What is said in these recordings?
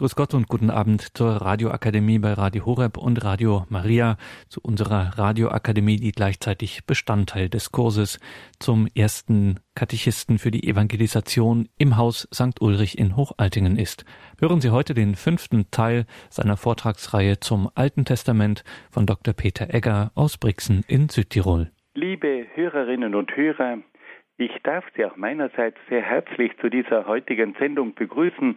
Grüß Gott und guten Abend zur Radioakademie bei Radio Horeb und Radio Maria, zu unserer Radioakademie, die gleichzeitig Bestandteil des Kurses zum ersten Katechisten für die Evangelisation im Haus St. Ulrich in Hochaltingen ist. Hören Sie heute den fünften Teil seiner Vortragsreihe zum Alten Testament von Dr. Peter Egger aus Brixen in Südtirol. Liebe Hörerinnen und Hörer, ich darf Sie auch meinerseits sehr herzlich zu dieser heutigen Sendung begrüßen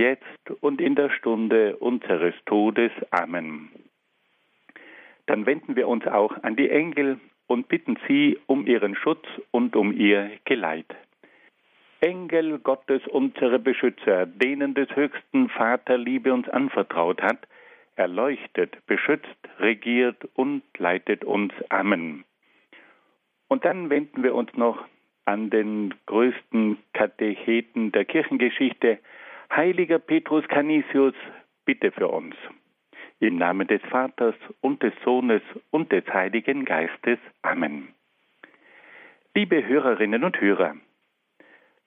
jetzt und in der Stunde unseres Todes. Amen. Dann wenden wir uns auch an die Engel und bitten sie um ihren Schutz und um ihr Geleit. Engel Gottes, unsere Beschützer, denen des höchsten Vater Liebe uns anvertraut hat, erleuchtet, beschützt, regiert und leitet uns. Amen. Und dann wenden wir uns noch an den größten Katecheten der Kirchengeschichte, Heiliger Petrus Canisius, bitte für uns. Im Namen des Vaters und des Sohnes und des Heiligen Geistes. Amen. Liebe Hörerinnen und Hörer,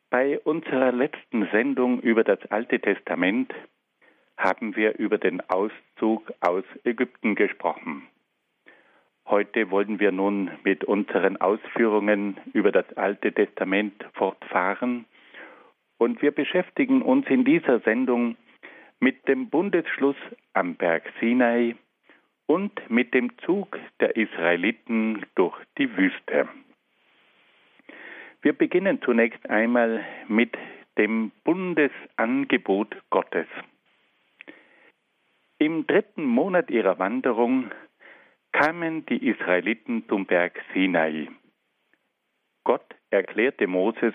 bei unserer letzten Sendung über das Alte Testament haben wir über den Auszug aus Ägypten gesprochen. Heute wollen wir nun mit unseren Ausführungen über das Alte Testament fortfahren und wir beschäftigen uns in dieser Sendung mit dem Bundesschluss am Berg Sinai und mit dem Zug der Israeliten durch die Wüste. Wir beginnen zunächst einmal mit dem Bundesangebot Gottes. Im dritten Monat ihrer Wanderung kamen die Israeliten zum Berg Sinai. Gott erklärte Moses,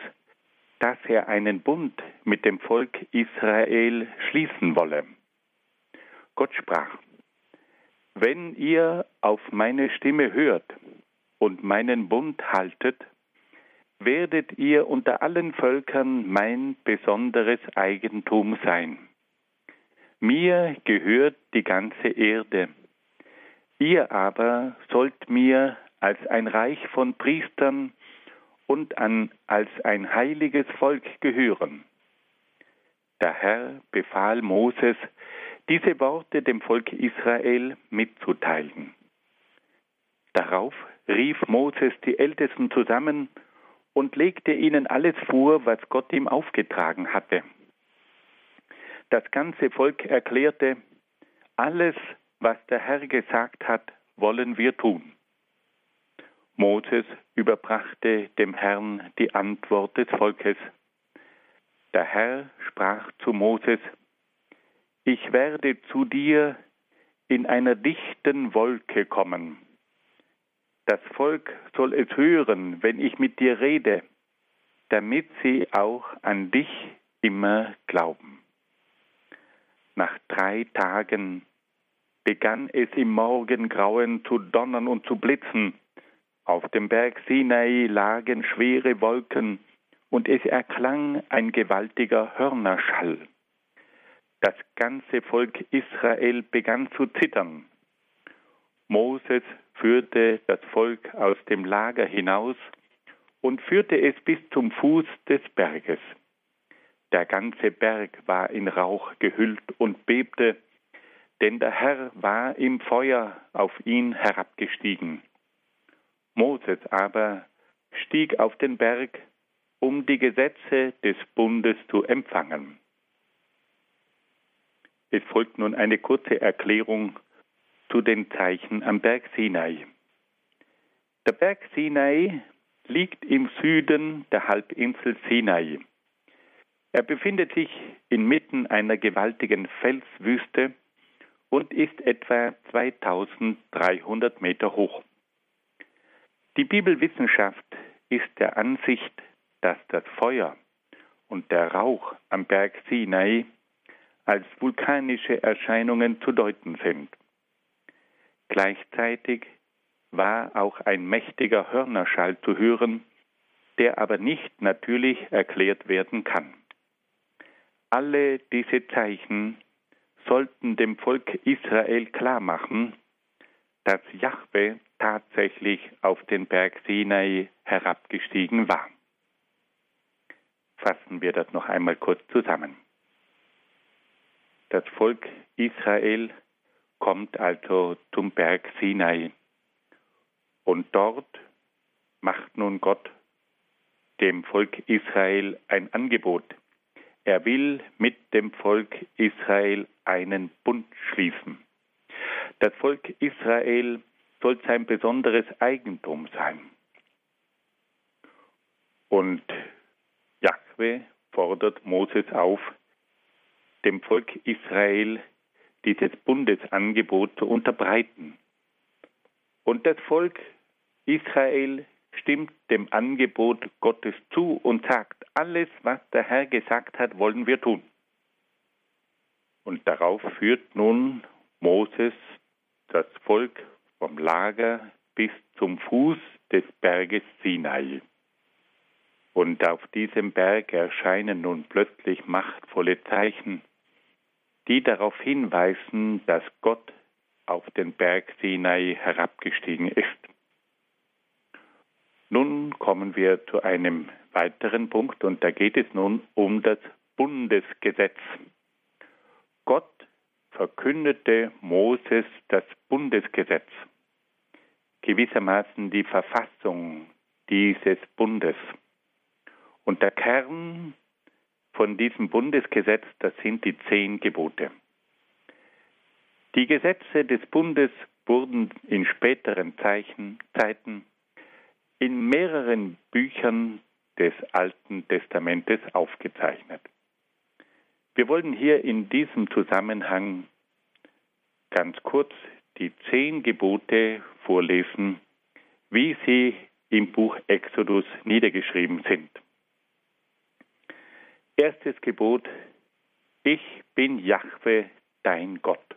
dass er einen Bund mit dem Volk Israel schließen wolle. Gott sprach, wenn ihr auf meine Stimme hört und meinen Bund haltet, werdet ihr unter allen Völkern mein besonderes Eigentum sein. Mir gehört die ganze Erde. Ihr aber sollt mir als ein Reich von Priestern und an als ein heiliges Volk gehören. Der Herr befahl Moses, diese Worte dem Volk Israel mitzuteilen. Darauf rief Moses die Ältesten zusammen und legte ihnen alles vor, was Gott ihm aufgetragen hatte. Das ganze Volk erklärte, alles, was der Herr gesagt hat, wollen wir tun. Moses überbrachte dem Herrn die Antwort des Volkes. Der Herr sprach zu Moses, ich werde zu dir in einer dichten Wolke kommen. Das Volk soll es hören, wenn ich mit dir rede, damit sie auch an dich immer glauben. Nach drei Tagen begann es im Morgengrauen zu donnern und zu blitzen, auf dem Berg Sinai lagen schwere Wolken, und es erklang ein gewaltiger Hörnerschall. Das ganze Volk Israel begann zu zittern. Moses führte das Volk aus dem Lager hinaus und führte es bis zum Fuß des Berges. Der ganze Berg war in Rauch gehüllt und bebte, denn der Herr war im Feuer auf ihn herabgestiegen. Moses aber stieg auf den Berg, um die Gesetze des Bundes zu empfangen. Es folgt nun eine kurze Erklärung zu den Zeichen am Berg Sinai. Der Berg Sinai liegt im Süden der Halbinsel Sinai. Er befindet sich inmitten einer gewaltigen Felswüste und ist etwa 2300 Meter hoch. Die Bibelwissenschaft ist der Ansicht, dass das Feuer und der Rauch am Berg Sinai als vulkanische Erscheinungen zu deuten sind. Gleichzeitig war auch ein mächtiger Hörnerschall zu hören, der aber nicht natürlich erklärt werden kann. Alle diese Zeichen sollten dem Volk Israel klarmachen, dass Jahwe tatsächlich auf den Berg Sinai herabgestiegen war. Fassen wir das noch einmal kurz zusammen. Das Volk Israel kommt also zum Berg Sinai und dort macht nun Gott dem Volk Israel ein Angebot. Er will mit dem Volk Israel einen Bund schließen. Das Volk Israel soll sein besonderes Eigentum sein. Und Jahwe fordert Moses auf, dem Volk Israel dieses Bundesangebot zu unterbreiten. Und das Volk Israel stimmt dem Angebot Gottes zu und sagt, alles, was der Herr gesagt hat, wollen wir tun. Und darauf führt nun Moses das Volk vom Lager bis zum Fuß des Berges Sinai. Und auf diesem Berg erscheinen nun plötzlich machtvolle Zeichen, die darauf hinweisen, dass Gott auf den Berg Sinai herabgestiegen ist. Nun kommen wir zu einem weiteren Punkt und da geht es nun um das Bundesgesetz. Verkündete Moses das Bundesgesetz, gewissermaßen die Verfassung dieses Bundes. Und der Kern von diesem Bundesgesetz, das sind die zehn Gebote. Die Gesetze des Bundes wurden in späteren Zeichen, Zeiten in mehreren Büchern des Alten Testamentes aufgezeichnet. Wir wollen hier in diesem Zusammenhang ganz kurz die zehn Gebote vorlesen, wie sie im Buch Exodus niedergeschrieben sind. Erstes Gebot, ich bin Jahwe, dein Gott.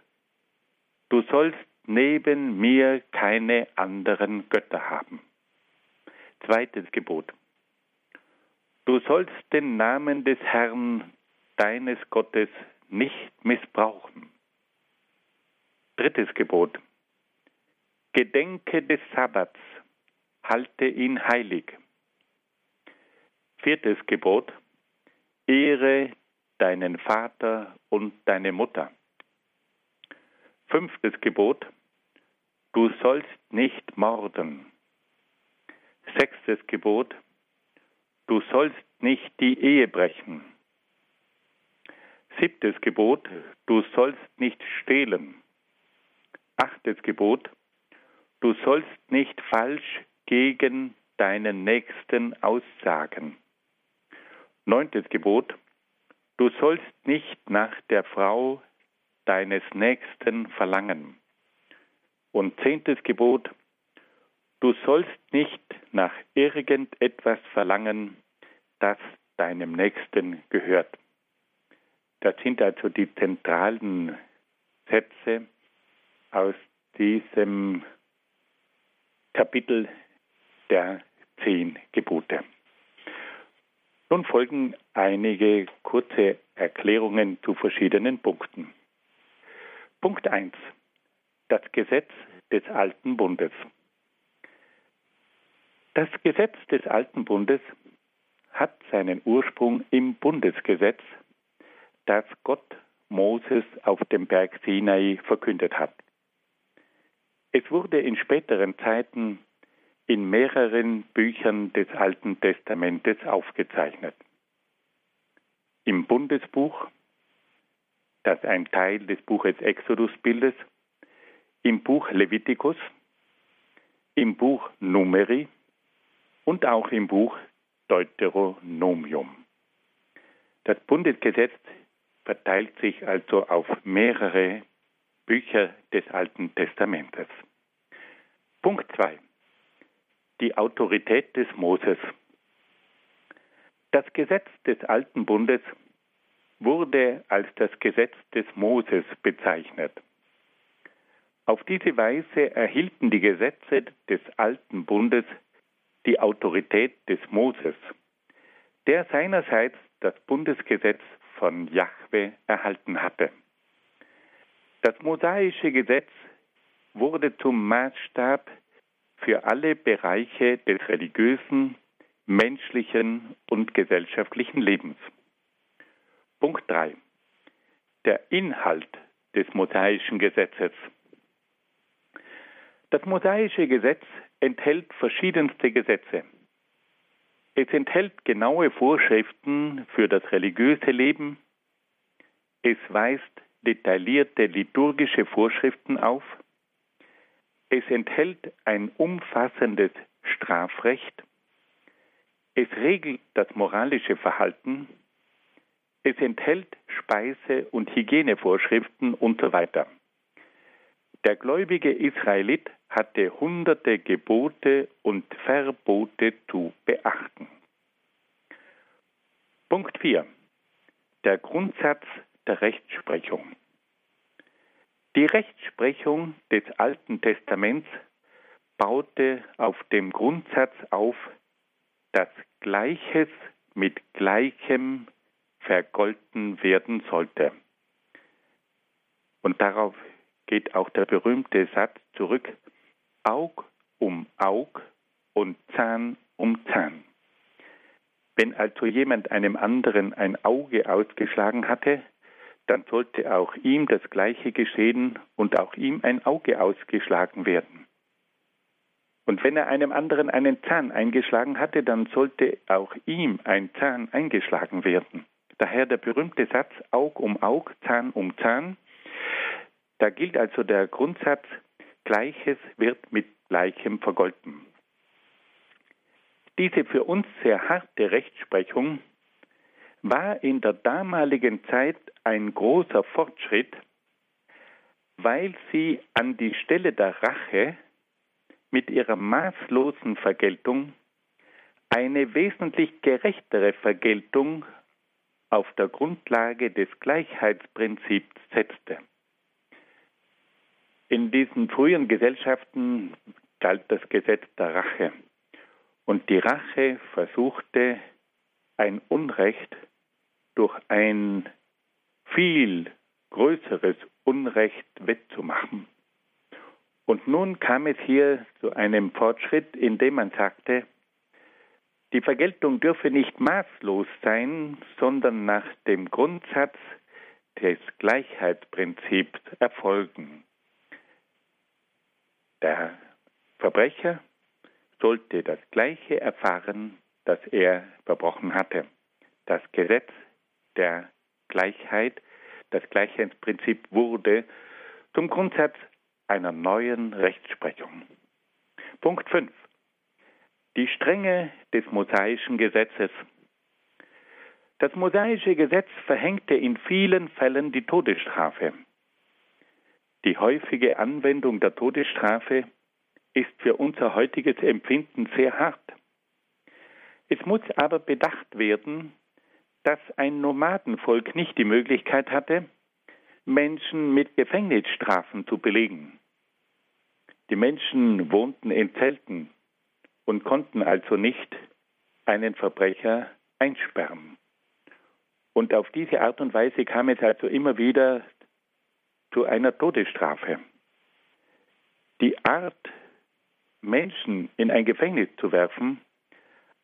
Du sollst neben mir keine anderen Götter haben. Zweites Gebot. Du sollst den Namen des Herrn, deines Gottes, nicht missbrauchen. Drittes Gebot. Gedenke des Sabbats, halte ihn heilig. Viertes Gebot. Ehre deinen Vater und deine Mutter. Fünftes Gebot. Du sollst nicht morden. Sechstes Gebot. Du sollst nicht die Ehe brechen. Siebtes Gebot. Du sollst nicht stehlen. Achtes Gebot. Du sollst nicht falsch gegen deinen Nächsten aussagen. Neuntes Gebot. Du sollst nicht nach der Frau deines Nächsten verlangen. Und zehntes Gebot. Du sollst nicht nach irgendetwas verlangen, das deinem Nächsten gehört. Das sind also die zentralen Sätze aus diesem Kapitel der zehn Gebote. Nun folgen einige kurze Erklärungen zu verschiedenen Punkten. Punkt 1. Das Gesetz des alten Bundes. Das Gesetz des Alten Bundes hat seinen Ursprung im Bundesgesetz, das Gott Moses auf dem Berg Sinai verkündet hat. Es wurde in späteren Zeiten in mehreren Büchern des Alten Testamentes aufgezeichnet. Im Bundesbuch, das ein Teil des Buches Exodus bildet, im Buch Levitikus, im Buch Numeri und auch im Buch Deuteronomium. Das Bundesgesetz verteilt sich also auf mehrere Bücher des Alten Testamentes. Punkt 2. Die Autorität des Moses. Das Gesetz des Alten Bundes wurde als das Gesetz des Moses bezeichnet. Auf diese Weise erhielten die Gesetze des Alten Bundes die Autorität des Moses, der seinerseits das Bundesgesetz von Jahwe erhalten hatte. Das mosaische Gesetz wurde zum Maßstab für alle Bereiche des religiösen, menschlichen und gesellschaftlichen Lebens. Punkt 3. Der Inhalt des mosaischen Gesetzes. Das mosaische Gesetz enthält verschiedenste Gesetze. Es enthält genaue Vorschriften für das religiöse Leben. Es weist detaillierte liturgische Vorschriften auf. Es enthält ein umfassendes Strafrecht. Es regelt das moralische Verhalten. Es enthält Speise- und Hygienevorschriften und so weiter. Der gläubige Israelit hatte hunderte Gebote und Verbote zu beachten. Punkt 4. Der Grundsatz der Rechtsprechung. Die Rechtsprechung des Alten Testaments baute auf dem Grundsatz auf, dass Gleiches mit Gleichem vergolten werden sollte. Und darauf geht auch der berühmte Satz zurück, Aug um Aug und Zahn um Zahn. Wenn also jemand einem anderen ein Auge ausgeschlagen hatte, dann sollte auch ihm das Gleiche geschehen und auch ihm ein Auge ausgeschlagen werden. Und wenn er einem anderen einen Zahn eingeschlagen hatte, dann sollte auch ihm ein Zahn eingeschlagen werden. Daher der berühmte Satz Aug um Aug, Zahn um Zahn. Da gilt also der Grundsatz, Gleiches wird mit Gleichem vergolten. Diese für uns sehr harte Rechtsprechung war in der damaligen Zeit ein großer Fortschritt, weil sie an die Stelle der Rache mit ihrer maßlosen Vergeltung eine wesentlich gerechtere Vergeltung auf der Grundlage des Gleichheitsprinzips setzte. In diesen frühen Gesellschaften galt das Gesetz der Rache. Und die Rache versuchte ein Unrecht durch ein viel größeres Unrecht wettzumachen. Und nun kam es hier zu einem Fortschritt, indem man sagte, die Vergeltung dürfe nicht maßlos sein, sondern nach dem Grundsatz des Gleichheitsprinzips erfolgen. Der Verbrecher sollte das Gleiche erfahren, das er verbrochen hatte. Das Gesetz der Gleichheit, das Gleichheitsprinzip wurde zum Grundsatz einer neuen Rechtsprechung. Punkt 5. Die Strenge des mosaischen Gesetzes. Das mosaische Gesetz verhängte in vielen Fällen die Todesstrafe. Die häufige Anwendung der Todesstrafe ist für unser heutiges Empfinden sehr hart. Es muss aber bedacht werden, dass ein Nomadenvolk nicht die Möglichkeit hatte, Menschen mit Gefängnisstrafen zu belegen. Die Menschen wohnten in Zelten und konnten also nicht einen Verbrecher einsperren. Und auf diese Art und Weise kam es also immer wieder zu einer Todesstrafe. Die Art, Menschen in ein Gefängnis zu werfen,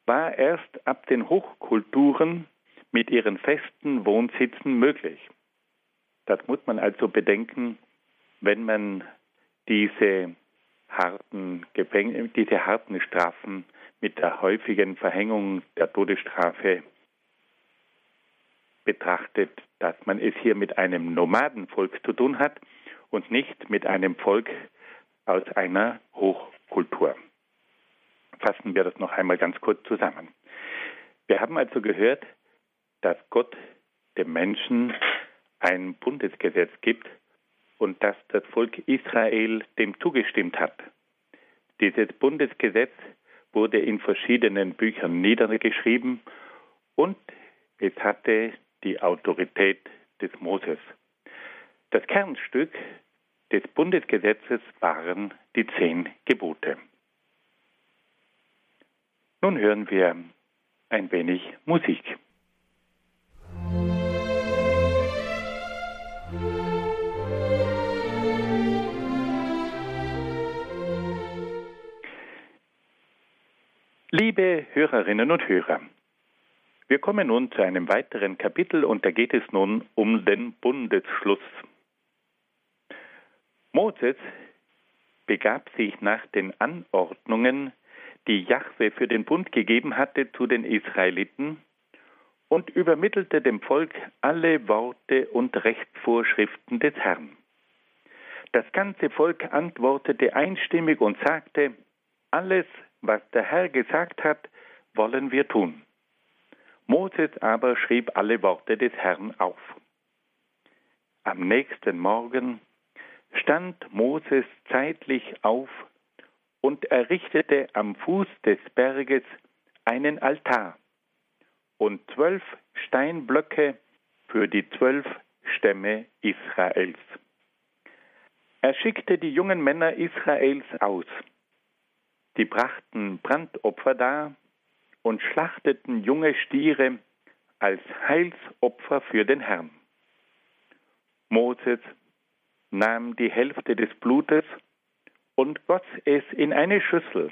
war erst ab den Hochkulturen mit ihren festen Wohnsitzen möglich. Das muss man also bedenken, wenn man diese harten, Gefäng diese harten Strafen mit der häufigen Verhängung der Todesstrafe betrachtet, dass man es hier mit einem Nomadenvolk zu tun hat und nicht mit einem Volk aus einer Hochkultur. Fassen wir das noch einmal ganz kurz zusammen. Wir haben also gehört, dass Gott dem Menschen ein Bundesgesetz gibt und dass das Volk Israel dem zugestimmt hat. Dieses Bundesgesetz wurde in verschiedenen Büchern niedergeschrieben und es hatte die Autorität des Moses. Das Kernstück des Bundesgesetzes waren die zehn Gebote. Nun hören wir ein wenig Musik. Liebe Hörerinnen und Hörer, wir kommen nun zu einem weiteren Kapitel und da geht es nun um den Bundesschluss. Moses begab sich nach den Anordnungen, die Jahwe für den Bund gegeben hatte, zu den Israeliten und übermittelte dem Volk alle Worte und Rechtsvorschriften des Herrn. Das ganze Volk antwortete einstimmig und sagte, alles, was der Herr gesagt hat, wollen wir tun. Moses aber schrieb alle Worte des Herrn auf. Am nächsten Morgen stand Moses zeitlich auf und errichtete am Fuß des Berges einen Altar und zwölf Steinblöcke für die zwölf Stämme Israels. Er schickte die jungen Männer Israels aus. Die brachten Brandopfer dar und schlachteten junge Stiere als Heilsopfer für den Herrn. Moses nahm die Hälfte des Blutes und goss es in eine Schüssel.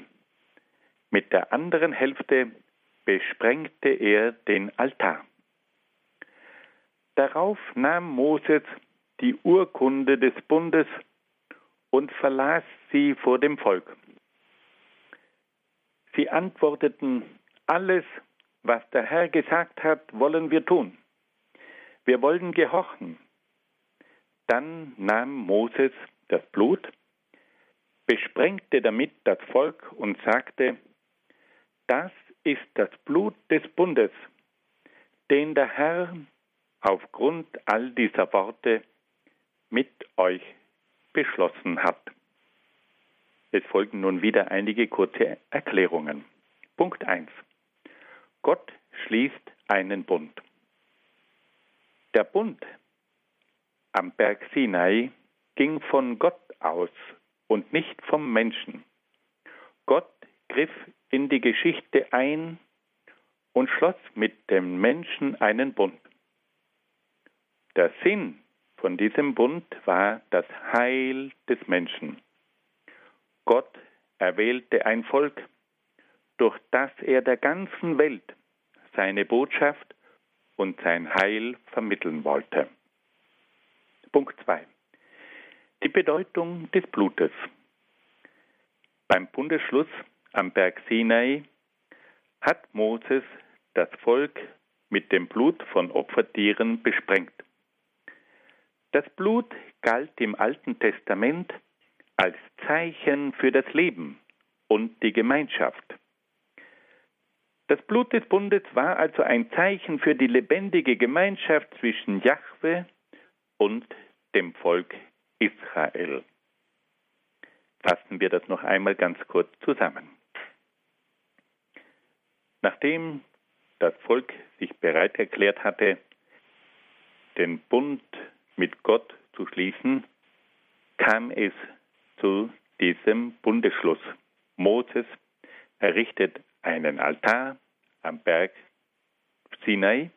Mit der anderen Hälfte besprengte er den Altar. Darauf nahm Moses die Urkunde des Bundes und verlas sie vor dem Volk. Sie antworteten alles, was der Herr gesagt hat, wollen wir tun. Wir wollen gehorchen. Dann nahm Moses das Blut, besprengte damit das Volk und sagte, das ist das Blut des Bundes, den der Herr aufgrund all dieser Worte mit euch beschlossen hat. Es folgen nun wieder einige kurze Erklärungen. Punkt 1. Gott schließt einen Bund. Der Bund am Berg Sinai ging von Gott aus und nicht vom Menschen. Gott griff in die Geschichte ein und schloss mit dem Menschen einen Bund. Der Sinn von diesem Bund war das Heil des Menschen. Gott erwählte ein Volk, durch das er der ganzen Welt seine Botschaft und sein Heil vermitteln wollte. Punkt 2. Die Bedeutung des Blutes. Beim Bundesschluss am Berg Sinai hat Moses das Volk mit dem Blut von Opfertieren besprengt. Das Blut galt im Alten Testament als Zeichen für das Leben und die Gemeinschaft. Das Blut des Bundes war also ein Zeichen für die lebendige Gemeinschaft zwischen Jahwe und dem Volk Israel. Fassen wir das noch einmal ganz kurz zusammen. Nachdem das Volk sich bereit erklärt hatte, den Bund mit Gott zu schließen, kam es zu diesem Bundesschluss. Moses errichtet einen Altar am Berg Sinai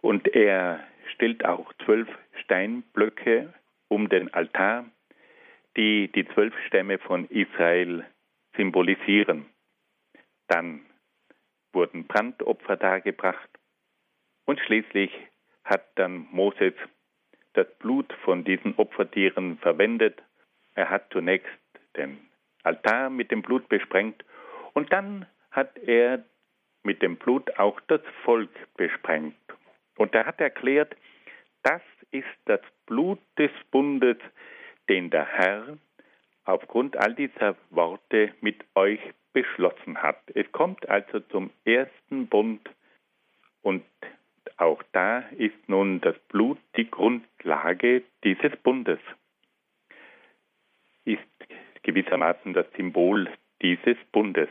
und er stellt auch zwölf Steinblöcke um den Altar, die die zwölf Stämme von Israel symbolisieren. Dann wurden Brandopfer dargebracht und schließlich hat dann Moses das Blut von diesen Opfertieren verwendet. Er hat zunächst den Altar mit dem Blut besprengt und dann hat er mit dem Blut auch das Volk besprengt. Und er hat erklärt, das ist das Blut des Bundes, den der Herr aufgrund all dieser Worte mit euch beschlossen hat. Es kommt also zum ersten Bund und auch da ist nun das Blut die Grundlage dieses Bundes, ist gewissermaßen das Symbol dieses Bundes.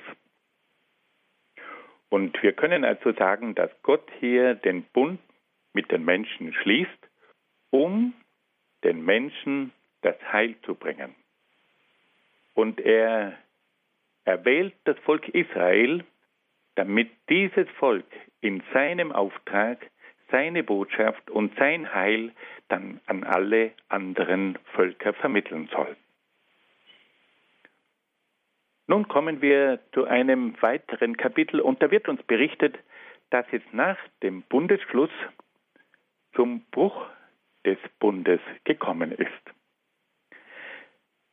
Und wir können also sagen, dass Gott hier den Bund mit den Menschen schließt, um den Menschen das Heil zu bringen. Und er erwählt das Volk Israel, damit dieses Volk in seinem Auftrag seine Botschaft und sein Heil dann an alle anderen Völker vermitteln soll. Nun kommen wir zu einem weiteren Kapitel und da wird uns berichtet, dass es nach dem Bundesschluss zum Bruch des Bundes gekommen ist.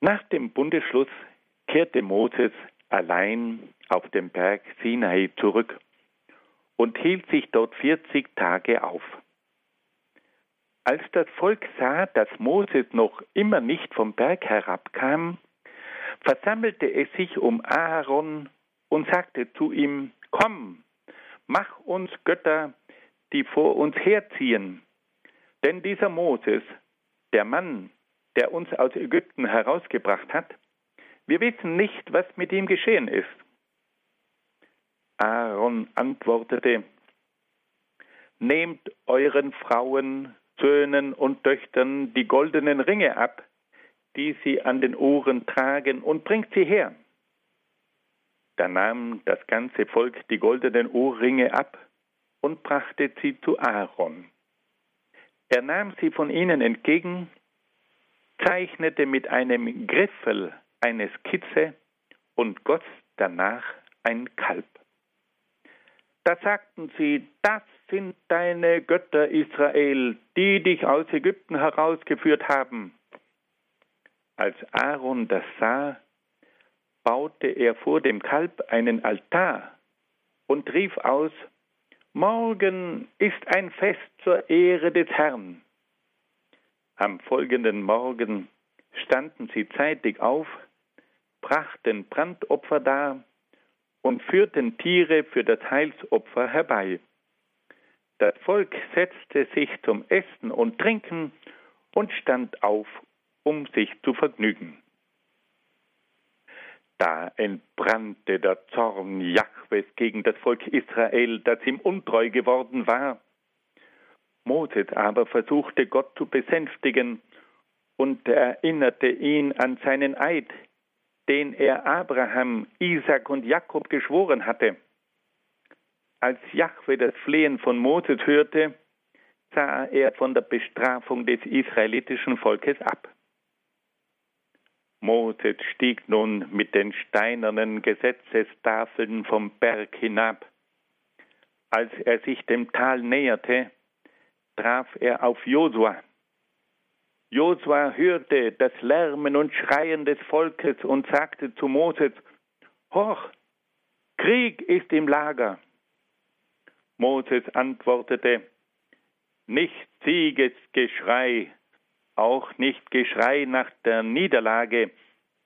Nach dem Bundesschluss kehrte Moses allein auf den Berg Sinai zurück und hielt sich dort 40 Tage auf. Als das Volk sah, dass Moses noch immer nicht vom Berg herabkam, versammelte es sich um Aaron und sagte zu ihm, Komm, mach uns Götter, die vor uns herziehen. Denn dieser Moses, der Mann, der uns aus Ägypten herausgebracht hat, wir wissen nicht, was mit ihm geschehen ist. Aaron antwortete, Nehmt euren Frauen, Söhnen und Töchtern die goldenen Ringe ab, die sie an den Ohren tragen, und bringt sie her. Da nahm das ganze Volk die goldenen Ohrringe ab und brachte sie zu Aaron. Er nahm sie von ihnen entgegen, zeichnete mit einem Griffel eine Skizze und goss danach ein Kalb. Da sagten sie, das sind deine Götter Israel, die dich aus Ägypten herausgeführt haben. Als Aaron das sah, baute er vor dem Kalb einen Altar und rief aus, Morgen ist ein Fest zur Ehre des Herrn. Am folgenden Morgen standen sie zeitig auf, brachten Brandopfer dar und führten Tiere für das Heilsopfer herbei. Das Volk setzte sich zum Essen und Trinken und stand auf, um sich zu vergnügen. Da entbrannte der Zorn Jahwes gegen das Volk Israel, das ihm untreu geworden war. Moses aber versuchte Gott zu besänftigen und erinnerte ihn an seinen Eid, den er Abraham, Isaac und Jakob geschworen hatte. Als Jahwe das Flehen von Moses hörte, sah er von der Bestrafung des israelitischen Volkes ab. Moses stieg nun mit den steinernen Gesetzestafeln vom Berg hinab. Als er sich dem Tal näherte, traf er auf Josua, Josua hörte das Lärmen und Schreien des Volkes und sagte zu Moses, Hoch, Krieg ist im Lager. Moses antwortete, nicht Siegesgeschrei, auch nicht Geschrei nach der Niederlage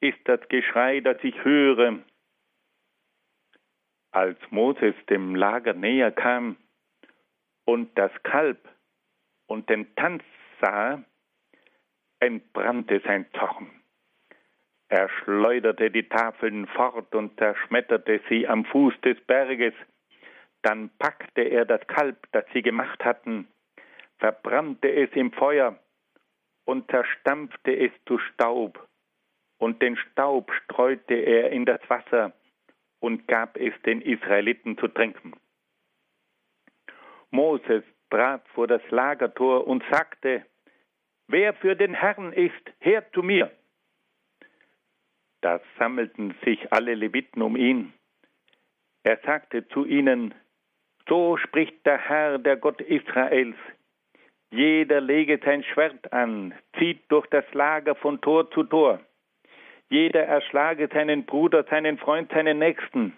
ist das Geschrei, das ich höre. Als Moses dem Lager näher kam und das Kalb und den Tanz sah, entbrannte sein Zorn. Er schleuderte die Tafeln fort und zerschmetterte sie am Fuß des Berges. Dann packte er das Kalb, das sie gemacht hatten, verbrannte es im Feuer und zerstampfte es zu Staub. Und den Staub streute er in das Wasser und gab es den Israeliten zu trinken. Moses trat vor das Lagertor und sagte, Wer für den Herrn ist, her zu mir. Da sammelten sich alle Leviten um ihn. Er sagte zu ihnen, so spricht der Herr, der Gott Israels. Jeder lege sein Schwert an, zieht durch das Lager von Tor zu Tor. Jeder erschlage seinen Bruder, seinen Freund, seinen Nächsten.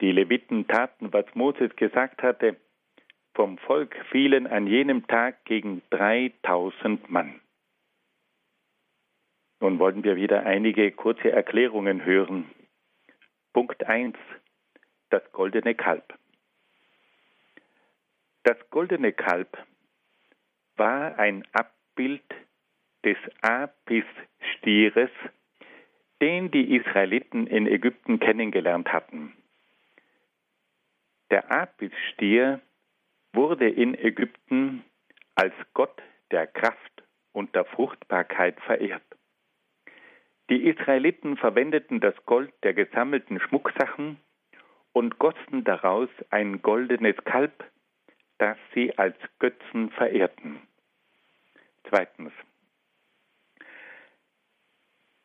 Die Leviten taten, was Moses gesagt hatte, vom Volk fielen an jenem Tag gegen 3000 Mann. Nun wollen wir wieder einige kurze Erklärungen hören. Punkt 1. Das goldene Kalb. Das goldene Kalb war ein Abbild des Apis-Stieres, den die Israeliten in Ägypten kennengelernt hatten. Der Apis-Stier wurde in Ägypten als Gott der Kraft und der Fruchtbarkeit verehrt. Die Israeliten verwendeten das Gold der gesammelten Schmucksachen und gossen daraus ein goldenes Kalb, das sie als Götzen verehrten. Zweitens.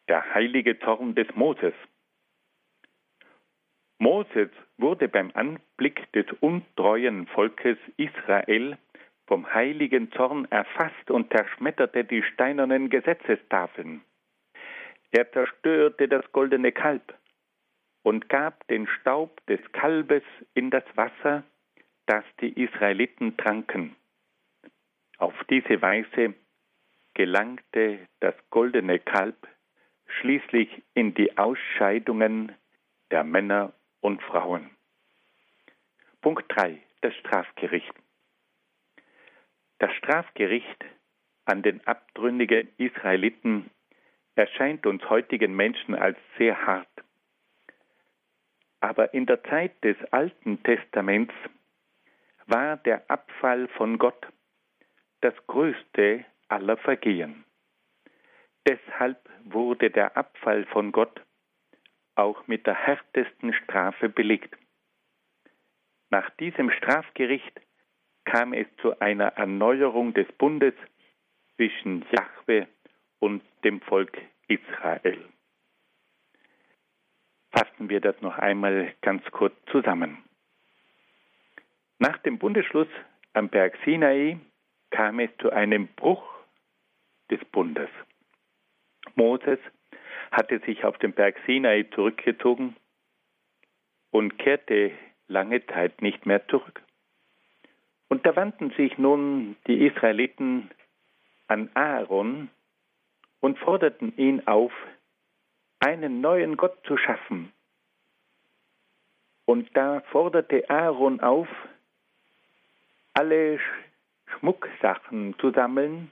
Der heilige Zorn des Moses. Moses wurde beim Anblick des untreuen Volkes Israel vom heiligen Zorn erfasst und zerschmetterte die steinernen Gesetzestafeln. Er zerstörte das goldene Kalb und gab den Staub des Kalbes in das Wasser, das die Israeliten tranken. Auf diese Weise gelangte das goldene Kalb schließlich in die Ausscheidungen der Männer und Frauen. Punkt 3. Das Strafgericht. Das Strafgericht an den abtrünnigen Israeliten erscheint uns heutigen Menschen als sehr hart. Aber in der Zeit des Alten Testaments war der Abfall von Gott das größte aller Vergehen. Deshalb wurde der Abfall von Gott auch mit der härtesten Strafe belegt. Nach diesem Strafgericht kam es zu einer Erneuerung des Bundes zwischen Jahwe und dem Volk Israel. Fassen wir das noch einmal ganz kurz zusammen. Nach dem Bundesschluss am Berg Sinai kam es zu einem Bruch des Bundes. Moses hatte sich auf den Berg Sinai zurückgezogen und kehrte lange Zeit nicht mehr zurück. Und da wandten sich nun die Israeliten an Aaron und forderten ihn auf, einen neuen Gott zu schaffen. Und da forderte Aaron auf, alle Schmucksachen zu sammeln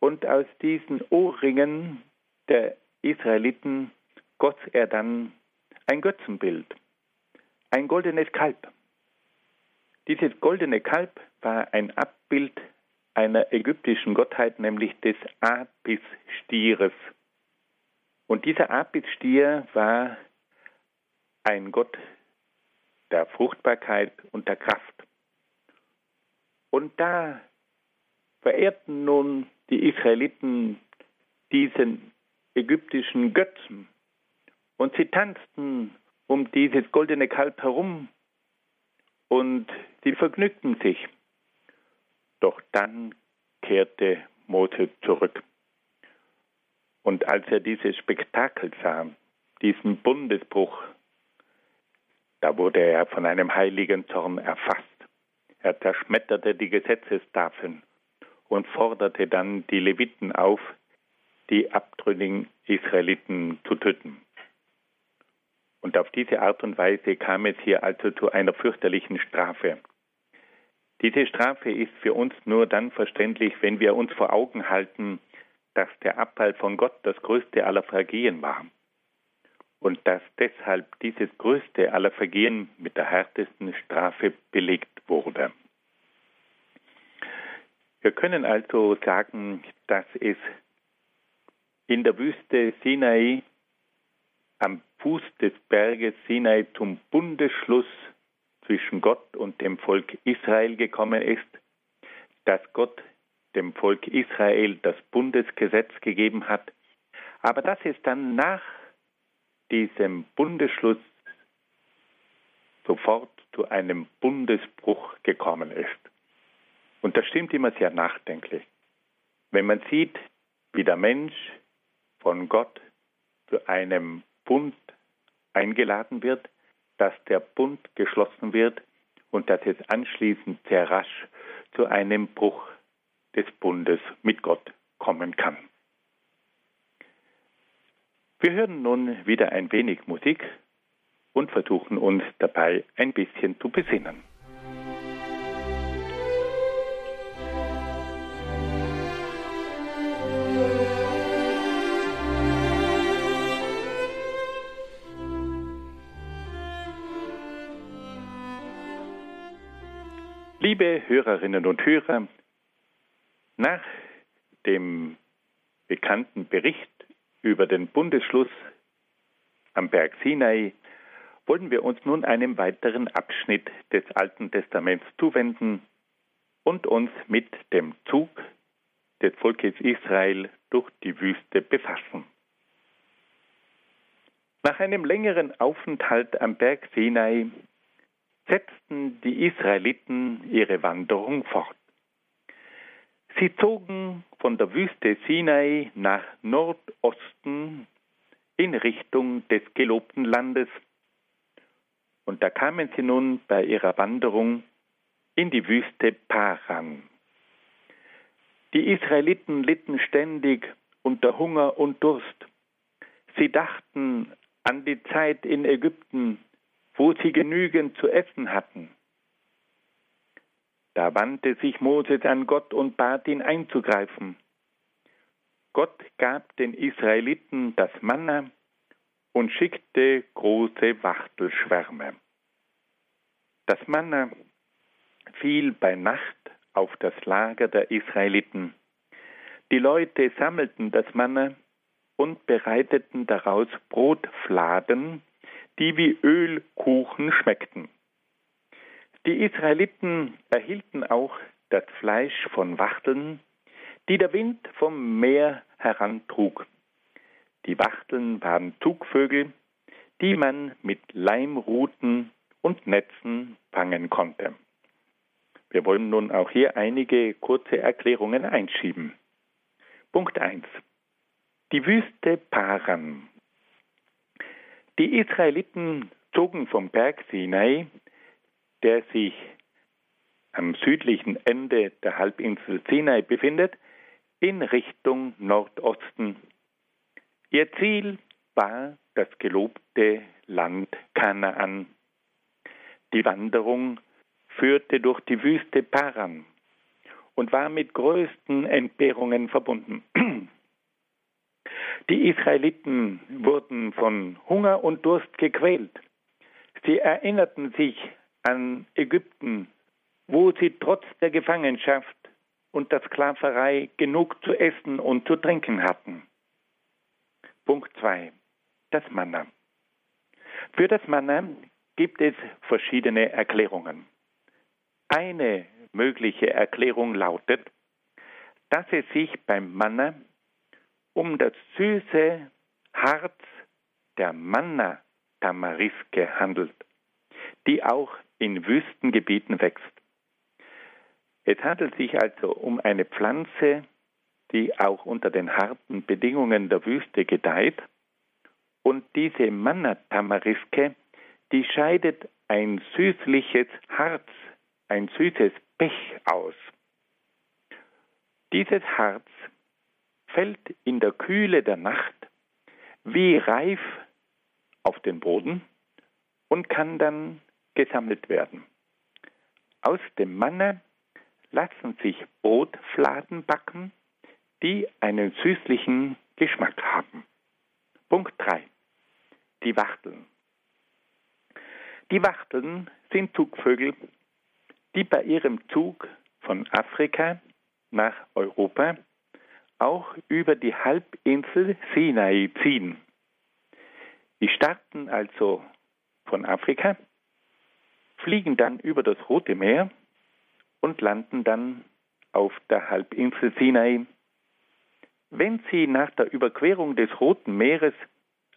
und aus diesen Ohrringen der Israeliten goss er dann ein Götzenbild, ein goldenes Kalb. Dieses goldene Kalb war ein Abbild einer ägyptischen Gottheit, nämlich des Apis-Stieres. Und dieser Apis-Stier war ein Gott der Fruchtbarkeit und der Kraft. Und da verehrten nun die Israeliten diesen ägyptischen Götzen und sie tanzten um dieses goldene Kalb herum und sie vergnügten sich. Doch dann kehrte Mose zurück. Und als er dieses Spektakel sah, diesen Bundesbruch, da wurde er von einem heiligen Zorn erfasst. Er zerschmetterte die Gesetzestafeln und forderte dann die Leviten auf, die abtrünnigen Israeliten zu töten. Und auf diese Art und Weise kam es hier also zu einer fürchterlichen Strafe. Diese Strafe ist für uns nur dann verständlich, wenn wir uns vor Augen halten, dass der Abfall von Gott das größte aller Vergehen war. Und dass deshalb dieses größte aller Vergehen mit der härtesten Strafe belegt wurde. Wir können also sagen, dass es in der Wüste Sinai am Fuß des Berges Sinai zum Bundesschluss zwischen Gott und dem Volk Israel gekommen ist, dass Gott dem Volk Israel das Bundesgesetz gegeben hat, aber dass es dann nach diesem Bundesschluss sofort zu einem Bundesbruch gekommen ist. Und das stimmt immer sehr nachdenklich. Wenn man sieht, wie der Mensch von Gott zu einem Bund eingeladen wird, dass der Bund geschlossen wird und dass es anschließend sehr rasch zu einem Bruch des Bundes mit Gott kommen kann. Wir hören nun wieder ein wenig Musik und versuchen uns dabei ein bisschen zu besinnen. Liebe Hörerinnen und Hörer, nach dem bekannten Bericht über den Bundesschluss am Berg Sinai wollen wir uns nun einem weiteren Abschnitt des Alten Testaments zuwenden und uns mit dem Zug des Volkes Israel durch die Wüste befassen. Nach einem längeren Aufenthalt am Berg Sinai setzten die Israeliten ihre Wanderung fort. Sie zogen von der Wüste Sinai nach Nordosten in Richtung des gelobten Landes. Und da kamen sie nun bei ihrer Wanderung in die Wüste Paran. Die Israeliten litten ständig unter Hunger und Durst. Sie dachten an die Zeit in Ägypten, wo sie genügend zu essen hatten. Da wandte sich Moses an Gott und bat ihn einzugreifen. Gott gab den Israeliten das Manna und schickte große Wachtelschwärme. Das Manna fiel bei Nacht auf das Lager der Israeliten. Die Leute sammelten das Manna und bereiteten daraus Brotfladen, die wie Ölkuchen schmeckten. Die Israeliten erhielten auch das Fleisch von Wachteln, die der Wind vom Meer herantrug. Die Wachteln waren Zugvögel, die man mit Leimruten und Netzen fangen konnte. Wir wollen nun auch hier einige kurze Erklärungen einschieben. Punkt 1. Die Wüste Paran. Die Israeliten zogen vom Berg Sinai der sich am südlichen Ende der Halbinsel Sinai befindet, in Richtung Nordosten. Ihr Ziel war das gelobte Land Kanaan. Die Wanderung führte durch die Wüste Paran und war mit größten Entbehrungen verbunden. Die Israeliten wurden von Hunger und Durst gequält. Sie erinnerten sich an Ägypten, wo sie trotz der Gefangenschaft und der Sklaverei genug zu essen und zu trinken hatten. Punkt 2. Das Manna. Für das Manna gibt es verschiedene Erklärungen. Eine mögliche Erklärung lautet, dass es sich beim Manna um das süße Harz der Manna-Tamariske handelt, die auch in Wüstengebieten wächst. Es handelt sich also um eine Pflanze, die auch unter den harten Bedingungen der Wüste gedeiht. Und diese Manna-Tamariske, die scheidet ein süßliches Harz, ein süßes Pech aus. Dieses Harz fällt in der Kühle der Nacht wie reif auf den Boden und kann dann gesammelt werden. Aus dem Manne lassen sich Brotfladen backen, die einen süßlichen Geschmack haben. Punkt 3. Die Wachteln. Die Wachteln sind Zugvögel, die bei ihrem Zug von Afrika nach Europa auch über die Halbinsel Sinai ziehen. Die starten also von Afrika fliegen dann über das Rote Meer und landen dann auf der Halbinsel Sinai. Wenn sie nach der Überquerung des Roten Meeres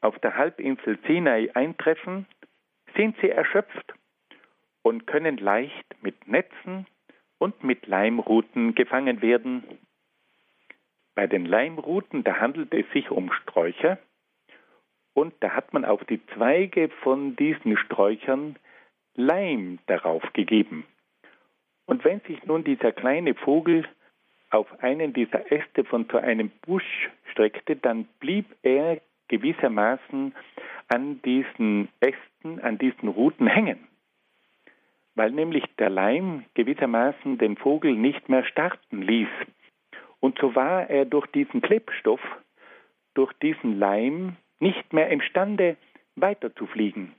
auf der Halbinsel Sinai eintreffen, sind sie erschöpft und können leicht mit Netzen und mit Leimruten gefangen werden. Bei den Leimruten, da handelt es sich um Sträucher und da hat man auf die Zweige von diesen Sträuchern Leim darauf gegeben. Und wenn sich nun dieser kleine Vogel auf einen dieser Äste von so einem Busch streckte, dann blieb er gewissermaßen an diesen Ästen, an diesen Ruten hängen, weil nämlich der Leim gewissermaßen den Vogel nicht mehr starten ließ. Und so war er durch diesen Klebstoff, durch diesen Leim nicht mehr imstande, weiter zu fliegen.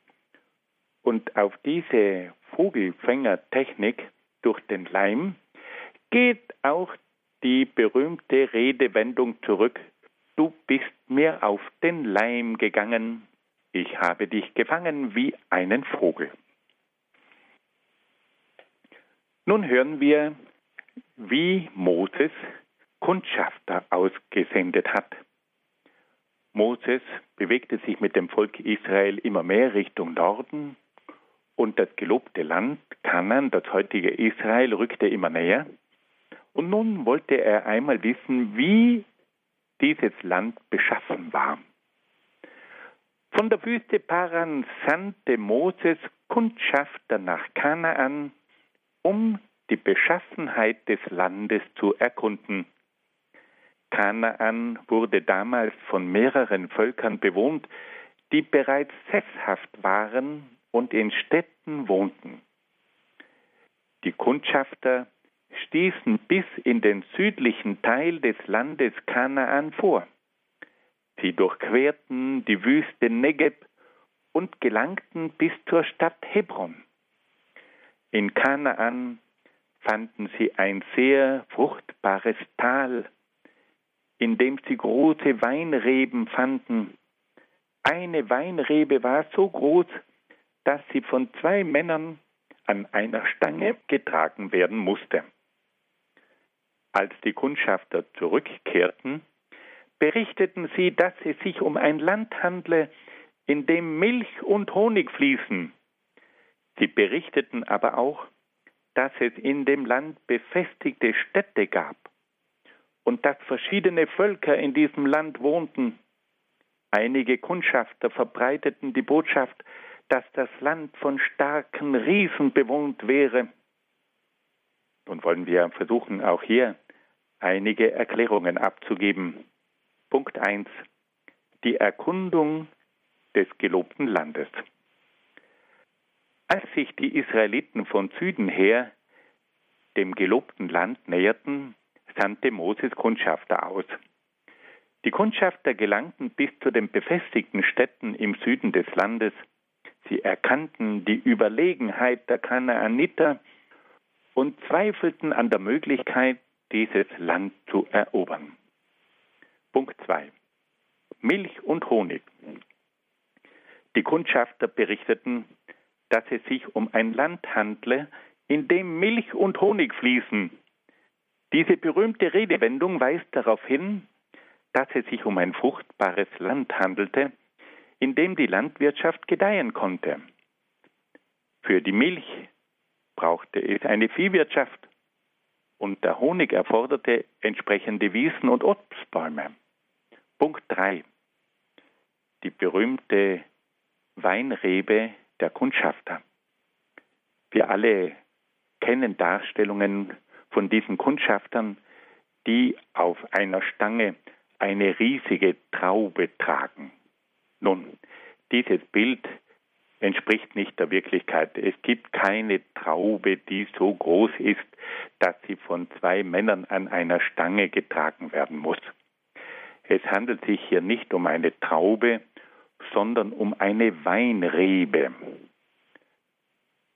Und auf diese Vogelfängertechnik durch den Leim geht auch die berühmte Redewendung zurück. Du bist mir auf den Leim gegangen, ich habe dich gefangen wie einen Vogel. Nun hören wir, wie Moses Kundschafter ausgesendet hat. Moses bewegte sich mit dem Volk Israel immer mehr Richtung Norden und das gelobte Land Kanan, das heutige Israel, rückte immer näher. Und nun wollte er einmal wissen, wie dieses Land beschaffen war. Von der Wüste Paran sandte Moses Kundschafter nach Kanaan, um die Beschaffenheit des Landes zu erkunden. Kanaan wurde damals von mehreren Völkern bewohnt, die bereits sesshaft waren und in Städten wohnten. Die Kundschafter stießen bis in den südlichen Teil des Landes Kanaan vor. Sie durchquerten die Wüste Negeb und gelangten bis zur Stadt Hebron. In Kanaan fanden sie ein sehr fruchtbares Tal, in dem sie große Weinreben fanden. Eine Weinrebe war so groß, dass sie von zwei Männern an einer Stange getragen werden musste. Als die Kundschafter zurückkehrten, berichteten sie, dass es sich um ein Land handle, in dem Milch und Honig fließen. Sie berichteten aber auch, dass es in dem Land befestigte Städte gab und dass verschiedene Völker in diesem Land wohnten. Einige Kundschafter verbreiteten die Botschaft, dass das Land von starken Riesen bewohnt wäre. Nun wollen wir versuchen, auch hier einige Erklärungen abzugeben. Punkt 1. Die Erkundung des gelobten Landes. Als sich die Israeliten von Süden her dem gelobten Land näherten, sandte Moses Kundschafter aus. Die Kundschafter gelangten bis zu den befestigten Städten im Süden des Landes. Sie erkannten die Überlegenheit der Kanaaniter und zweifelten an der Möglichkeit, dieses Land zu erobern. Punkt 2. Milch und Honig. Die Kundschafter berichteten, dass es sich um ein Land handle, in dem Milch und Honig fließen. Diese berühmte Redewendung weist darauf hin, dass es sich um ein fruchtbares Land handelte, in dem die Landwirtschaft gedeihen konnte. Für die Milch brauchte es eine Viehwirtschaft und der Honig erforderte entsprechende Wiesen und Obstbäume. Punkt 3. Die berühmte Weinrebe der Kundschafter. Wir alle kennen Darstellungen von diesen Kundschaftern, die auf einer Stange eine riesige Traube tragen. Nun, dieses Bild entspricht nicht der Wirklichkeit. Es gibt keine Traube, die so groß ist, dass sie von zwei Männern an einer Stange getragen werden muss. Es handelt sich hier nicht um eine Traube, sondern um eine Weinrebe.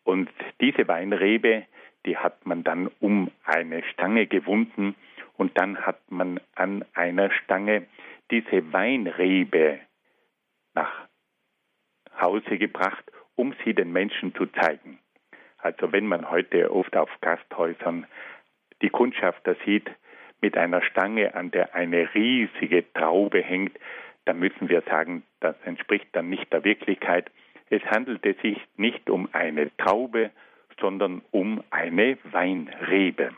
Und diese Weinrebe, die hat man dann um eine Stange gewunden und dann hat man an einer Stange diese Weinrebe nach Hause gebracht, um sie den Menschen zu zeigen. Also wenn man heute oft auf Gasthäusern die Kundschafter sieht mit einer Stange, an der eine riesige Traube hängt, dann müssen wir sagen, das entspricht dann nicht der Wirklichkeit. Es handelte sich nicht um eine Traube, sondern um eine Weinrebe.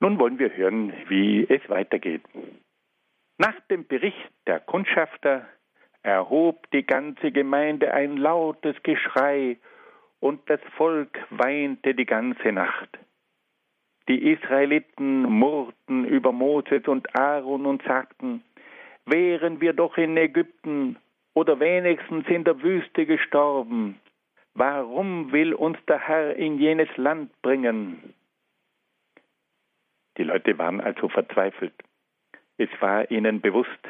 Nun wollen wir hören, wie es weitergeht. Nach dem Bericht der Kundschafter erhob die ganze Gemeinde ein lautes Geschrei, und das Volk weinte die ganze Nacht. Die Israeliten murrten über Moses und Aaron und sagten, wären wir doch in Ägypten oder wenigstens in der Wüste gestorben. Warum will uns der Herr in jenes Land bringen? Die Leute waren also verzweifelt. Es war ihnen bewusst,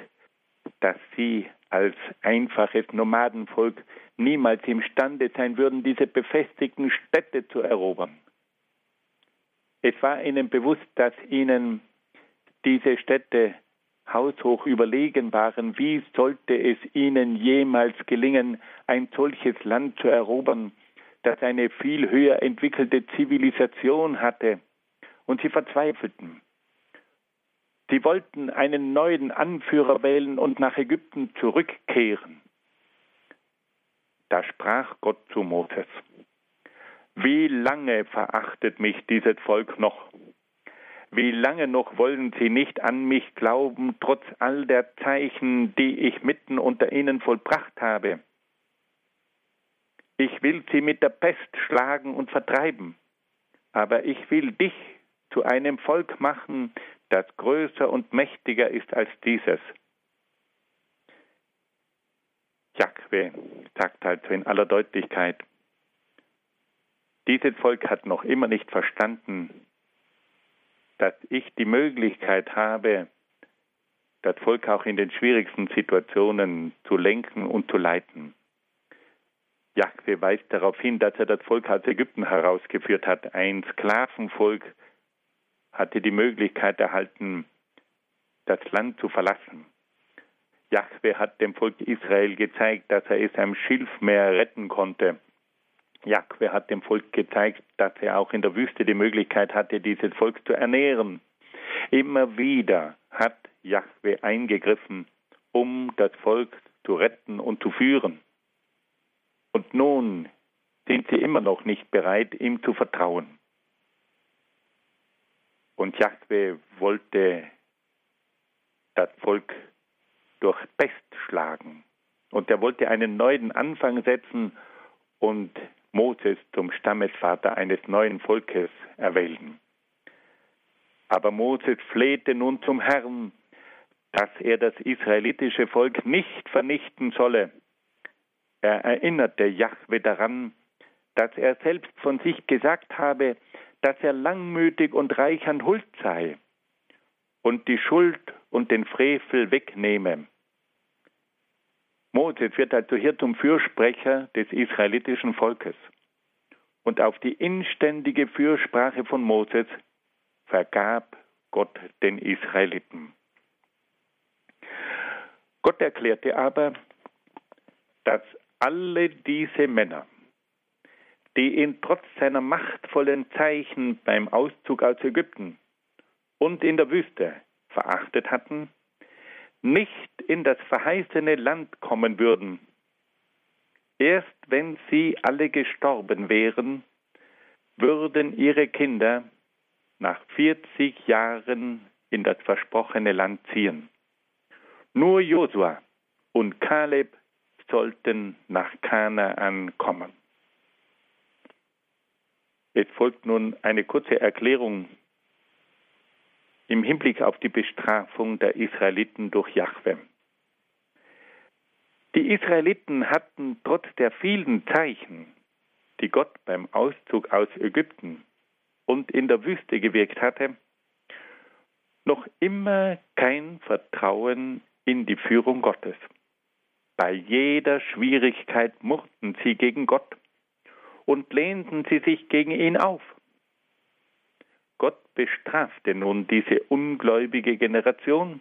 dass sie als einfaches Nomadenvolk niemals imstande sein würden, diese befestigten Städte zu erobern. Es war ihnen bewusst, dass ihnen diese Städte haushoch überlegen waren. Wie sollte es ihnen jemals gelingen, ein solches Land zu erobern, das eine viel höher entwickelte Zivilisation hatte? Und sie verzweifelten. Sie wollten einen neuen Anführer wählen und nach Ägypten zurückkehren. Da sprach Gott zu Moses, wie lange verachtet mich dieses Volk noch? Wie lange noch wollen sie nicht an mich glauben, trotz all der Zeichen, die ich mitten unter ihnen vollbracht habe? Ich will sie mit der Pest schlagen und vertreiben, aber ich will dich zu einem Volk machen, das größer und mächtiger ist als dieses. Jahwe sagt also in aller Deutlichkeit, dieses Volk hat noch immer nicht verstanden, dass ich die Möglichkeit habe, das Volk auch in den schwierigsten Situationen zu lenken und zu leiten. Jahwe weist darauf hin, dass er das Volk aus Ägypten herausgeführt hat, ein Sklavenvolk hatte die Möglichkeit erhalten, das Land zu verlassen. Jahwe hat dem Volk Israel gezeigt, dass er es am Schilfmeer retten konnte. Jahwe hat dem Volk gezeigt, dass er auch in der Wüste die Möglichkeit hatte, dieses Volk zu ernähren. Immer wieder hat Jahwe eingegriffen, um das Volk zu retten und zu führen. Und nun sind sie immer noch nicht bereit, ihm zu vertrauen. Und Jahwe wollte das Volk durch Pest schlagen. Und er wollte einen neuen Anfang setzen und Moses zum Stammesvater eines neuen Volkes erwählen. Aber Moses flehte nun zum Herrn, dass er das israelitische Volk nicht vernichten solle. Er erinnerte Jahwe daran, dass er selbst von sich gesagt habe, dass er langmütig und reich an Huld sei und die Schuld und den Frevel wegnehme. Moses wird also hier zum Fürsprecher des israelitischen Volkes. Und auf die inständige Fürsprache von Moses vergab Gott den Israeliten. Gott erklärte aber, dass alle diese Männer, die ihn trotz seiner machtvollen Zeichen beim Auszug aus Ägypten und in der Wüste verachtet hatten, nicht in das verheißene Land kommen würden. Erst wenn sie alle gestorben wären, würden ihre Kinder nach 40 Jahren in das versprochene Land ziehen. Nur Josua und Kaleb sollten nach Kanaan kommen. Es folgt nun eine kurze Erklärung im Hinblick auf die Bestrafung der Israeliten durch Jahwe. Die Israeliten hatten trotz der vielen Zeichen, die Gott beim Auszug aus Ägypten und in der Wüste gewirkt hatte, noch immer kein Vertrauen in die Führung Gottes. Bei jeder Schwierigkeit murrten sie gegen Gott und lehnten sie sich gegen ihn auf. Gott bestrafte nun diese ungläubige Generation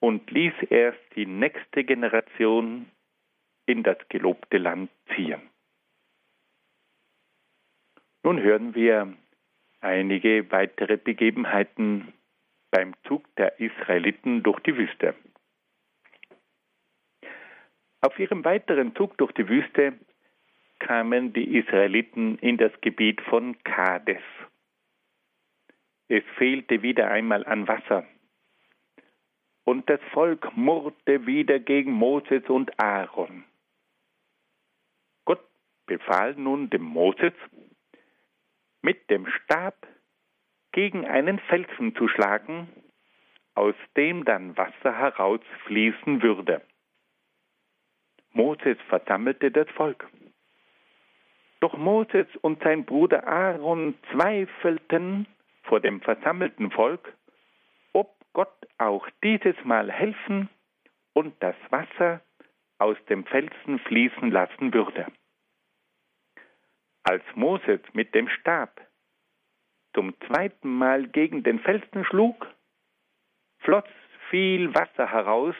und ließ erst die nächste Generation in das gelobte Land ziehen. Nun hören wir einige weitere Begebenheiten beim Zug der Israeliten durch die Wüste. Auf ihrem weiteren Zug durch die Wüste kamen die Israeliten in das Gebiet von Kades. Es fehlte wieder einmal an Wasser. und das Volk murrte wieder gegen Moses und Aaron. Gott befahl nun dem Moses, mit dem Stab gegen einen Felsen zu schlagen, aus dem dann Wasser herausfließen würde. Moses versammelte das Volk. Doch Moses und sein Bruder Aaron zweifelten vor dem versammelten Volk, ob Gott auch dieses Mal helfen und das Wasser aus dem Felsen fließen lassen würde. Als Moses mit dem Stab zum zweiten Mal gegen den Felsen schlug, floss viel Wasser heraus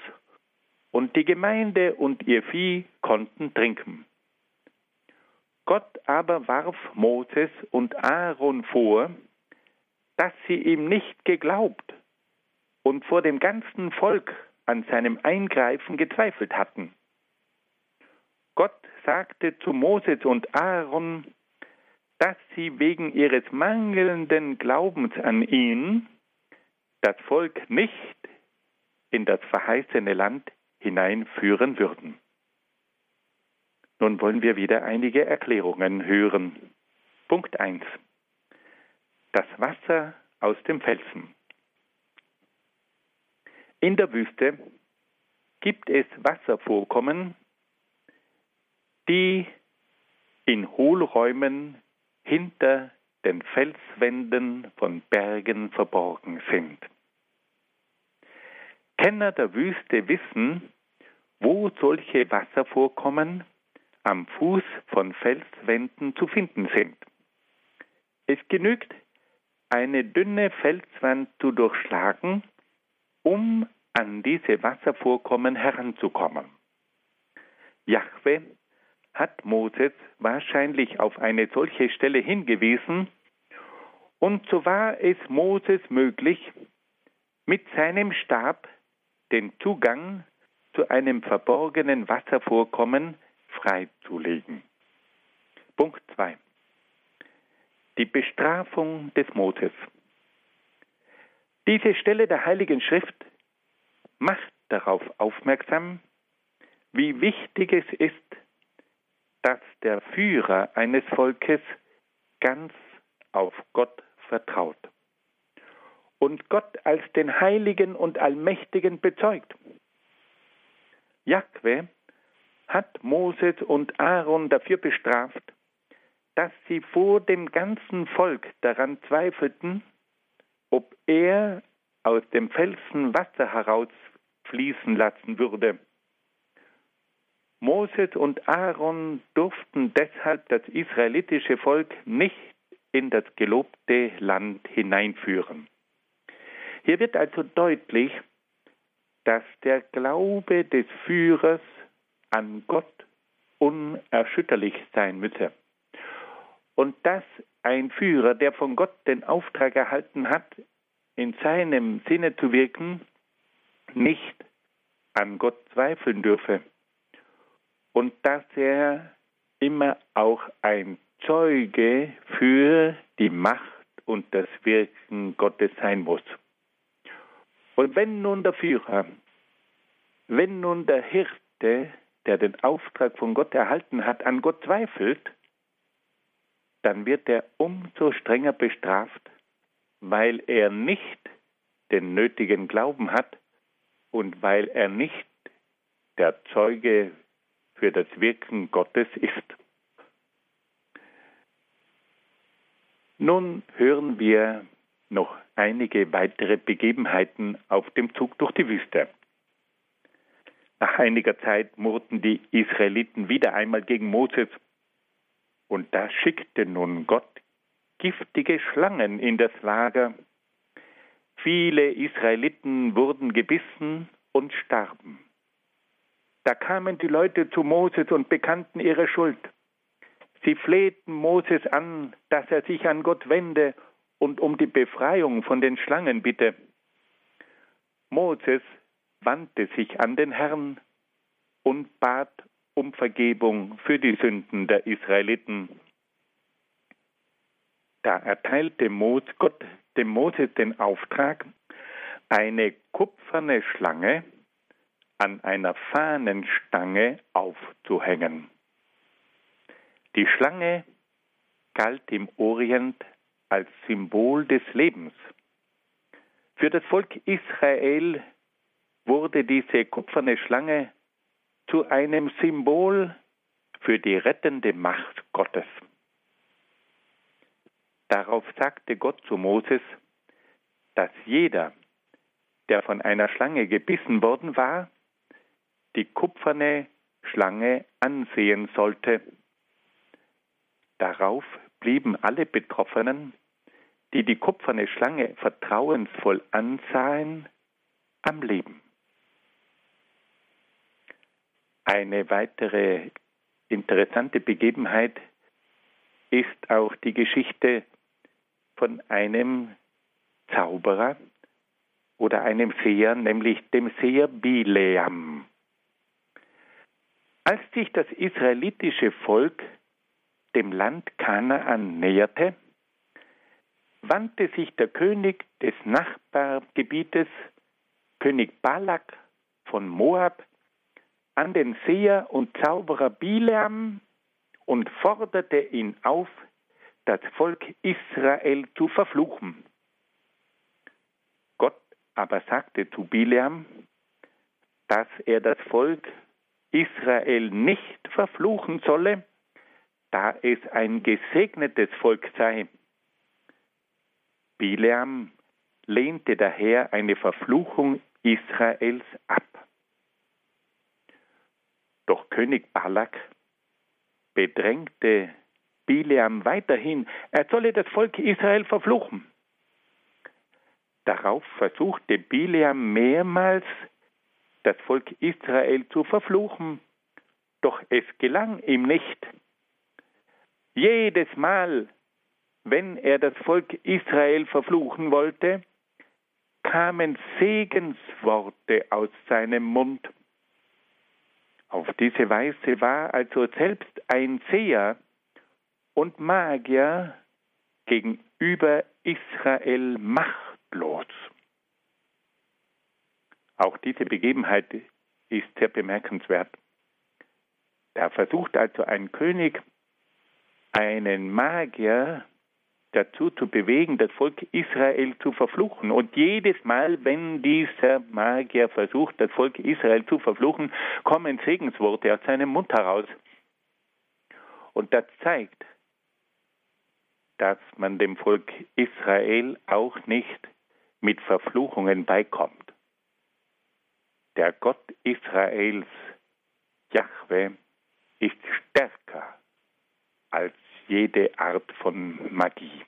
und die Gemeinde und ihr Vieh konnten trinken. Gott aber warf Moses und Aaron vor, dass sie ihm nicht geglaubt und vor dem ganzen Volk an seinem Eingreifen gezweifelt hatten. Gott sagte zu Moses und Aaron, dass sie wegen ihres mangelnden Glaubens an ihn das Volk nicht in das verheißene Land hineinführen würden. Nun wollen wir wieder einige Erklärungen hören. Punkt 1. Das Wasser aus dem Felsen. In der Wüste gibt es Wasservorkommen, die in Hohlräumen hinter den Felswänden von Bergen verborgen sind. Kenner der Wüste wissen, wo solche Wasservorkommen am Fuß von Felswänden zu finden sind. Es genügt, eine dünne Felswand zu durchschlagen, um an diese Wasservorkommen heranzukommen. Jahwe hat Moses wahrscheinlich auf eine solche Stelle hingewiesen, und so war es Moses möglich, mit seinem Stab den Zugang zu einem verborgenen Wasservorkommen freizulegen. Punkt 2. Die Bestrafung des Moses. Diese Stelle der Heiligen Schrift macht darauf aufmerksam, wie wichtig es ist, dass der Führer eines Volkes ganz auf Gott vertraut und Gott als den Heiligen und Allmächtigen bezeugt. Jahwe hat Moses und Aaron dafür bestraft, dass sie vor dem ganzen Volk daran zweifelten, ob er aus dem Felsen Wasser herausfließen lassen würde. Moses und Aaron durften deshalb das israelitische Volk nicht in das gelobte Land hineinführen. Hier wird also deutlich, dass der Glaube des Führers an Gott unerschütterlich sein müsse. Und dass ein Führer, der von Gott den Auftrag erhalten hat, in seinem Sinne zu wirken, nicht an Gott zweifeln dürfe. Und dass er immer auch ein Zeuge für die Macht und das Wirken Gottes sein muss. Und wenn nun der Führer, wenn nun der Hirte der den Auftrag von Gott erhalten hat, an Gott zweifelt, dann wird er umso strenger bestraft, weil er nicht den nötigen Glauben hat und weil er nicht der Zeuge für das Wirken Gottes ist. Nun hören wir noch einige weitere Begebenheiten auf dem Zug durch die Wüste. Nach einiger Zeit murrten die Israeliten wieder einmal gegen Moses. Und da schickte nun Gott giftige Schlangen in das Lager. Viele Israeliten wurden gebissen und starben. Da kamen die Leute zu Moses und bekannten ihre Schuld. Sie flehten Moses an, dass er sich an Gott wende und um die Befreiung von den Schlangen bitte. Moses wandte sich an den Herrn und bat um Vergebung für die Sünden der Israeliten. Da erteilte Gott dem Moses den Auftrag, eine kupferne Schlange an einer Fahnenstange aufzuhängen. Die Schlange galt im Orient als Symbol des Lebens. Für das Volk Israel wurde diese kupferne Schlange zu einem Symbol für die rettende Macht Gottes. Darauf sagte Gott zu Moses, dass jeder, der von einer Schlange gebissen worden war, die kupferne Schlange ansehen sollte. Darauf blieben alle Betroffenen, die die kupferne Schlange vertrauensvoll ansahen, am Leben. Eine weitere interessante Begebenheit ist auch die Geschichte von einem Zauberer oder einem Seher, nämlich dem Seher Bileam. Als sich das israelitische Volk dem Land Kanaan näherte, wandte sich der König des Nachbargebietes, König Balak von Moab, an den Seher und Zauberer Bileam und forderte ihn auf, das Volk Israel zu verfluchen. Gott aber sagte zu Bileam, dass er das Volk Israel nicht verfluchen solle, da es ein gesegnetes Volk sei. Bileam lehnte daher eine Verfluchung Israels ab. Doch König Balak bedrängte Bileam weiterhin, er solle das Volk Israel verfluchen. Darauf versuchte Bileam mehrmals, das Volk Israel zu verfluchen, doch es gelang ihm nicht. Jedes Mal, wenn er das Volk Israel verfluchen wollte, kamen Segensworte aus seinem Mund. Auf diese Weise war also selbst ein Seher und Magier gegenüber Israel machtlos. Auch diese Begebenheit ist sehr bemerkenswert. Da versucht also ein König, einen Magier dazu zu bewegen, das Volk Israel zu verfluchen. Und jedes Mal, wenn dieser Magier versucht, das Volk Israel zu verfluchen, kommen Segensworte aus seinem Mund heraus. Und das zeigt, dass man dem Volk Israel auch nicht mit Verfluchungen beikommt. Der Gott Israels, Jahwe, ist stärker als jede Art von Magie.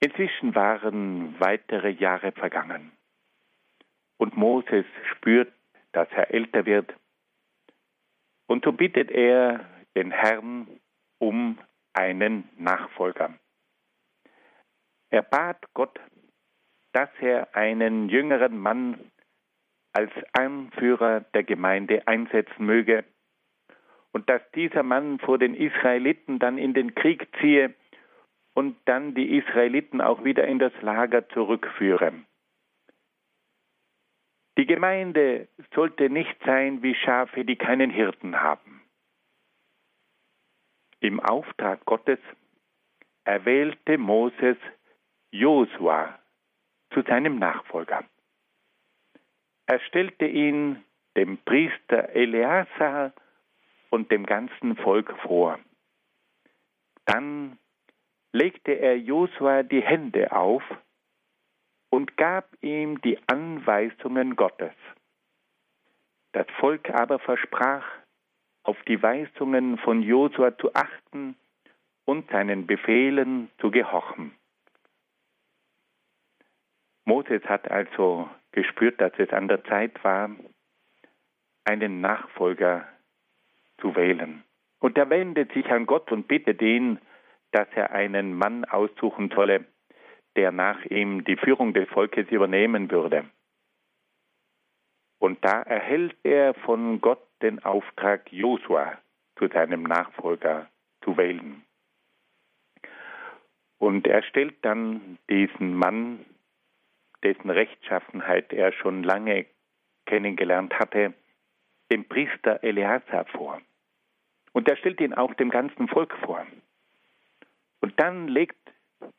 Inzwischen waren weitere Jahre vergangen und Moses spürt, dass er älter wird und so bittet er den Herrn um einen Nachfolger. Er bat Gott, dass er einen jüngeren Mann als Anführer der Gemeinde einsetzen möge und dass dieser Mann vor den Israeliten dann in den Krieg ziehe und dann die Israeliten auch wieder in das Lager zurückführe. Die Gemeinde sollte nicht sein wie Schafe, die keinen Hirten haben. Im Auftrag Gottes erwählte Moses Josua zu seinem Nachfolger. Er stellte ihn dem Priester Eleazar und dem ganzen Volk vor. Dann legte er Josua die Hände auf und gab ihm die Anweisungen Gottes. Das Volk aber versprach, auf die Weisungen von Josua zu achten und seinen Befehlen zu gehorchen. Moses hat also gespürt, dass es an der Zeit war, einen Nachfolger zu wählen. Und er wendet sich an Gott und bittet ihn, dass er einen Mann aussuchen solle, der nach ihm die Führung des Volkes übernehmen würde. Und da erhält er von Gott den Auftrag, Josua zu seinem Nachfolger zu wählen. Und er stellt dann diesen Mann, dessen Rechtschaffenheit er schon lange kennengelernt hatte, dem Priester Eleazar vor. Und er stellt ihn auch dem ganzen Volk vor. Und dann legt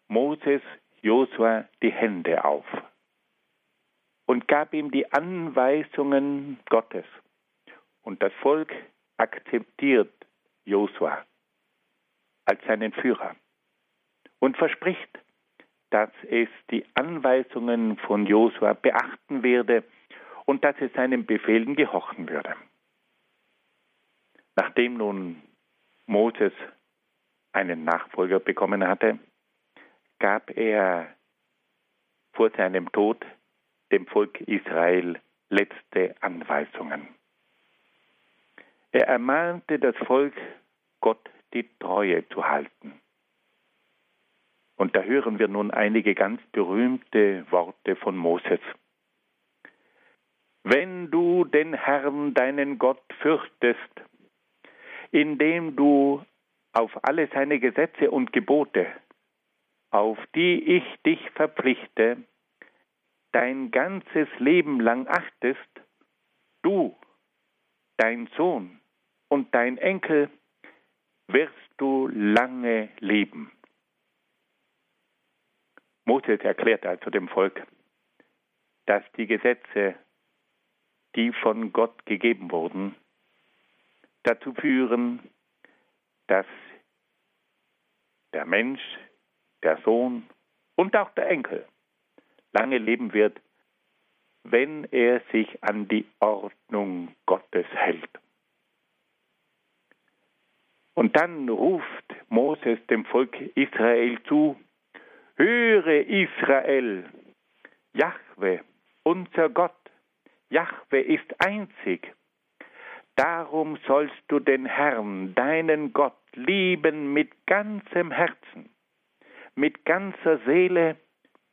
Moses Josua die Hände auf und gab ihm die Anweisungen Gottes. Und das Volk akzeptiert Josua als seinen Führer und verspricht, dass es die Anweisungen von Josua beachten werde und dass es seinen Befehlen gehorchen würde. Nachdem nun Moses einen Nachfolger bekommen hatte, gab er vor seinem Tod dem Volk Israel letzte Anweisungen. Er ermahnte das Volk, Gott die Treue zu halten. Und da hören wir nun einige ganz berühmte Worte von Moses. Wenn du den Herrn, deinen Gott, fürchtest, indem du auf alle seine Gesetze und Gebote, auf die ich dich verpflichte, dein ganzes Leben lang achtest, du, dein Sohn und dein Enkel, wirst du lange leben. Moses erklärt also dem Volk, dass die Gesetze, die von Gott gegeben wurden, dazu führen, dass der Mensch, der Sohn und auch der Enkel lange leben wird, wenn er sich an die Ordnung Gottes hält. Und dann ruft Moses dem Volk Israel zu, höre Israel, Jahwe, unser Gott, Jahwe ist einzig. Darum sollst du den Herrn, deinen Gott, lieben mit ganzem Herzen, mit ganzer Seele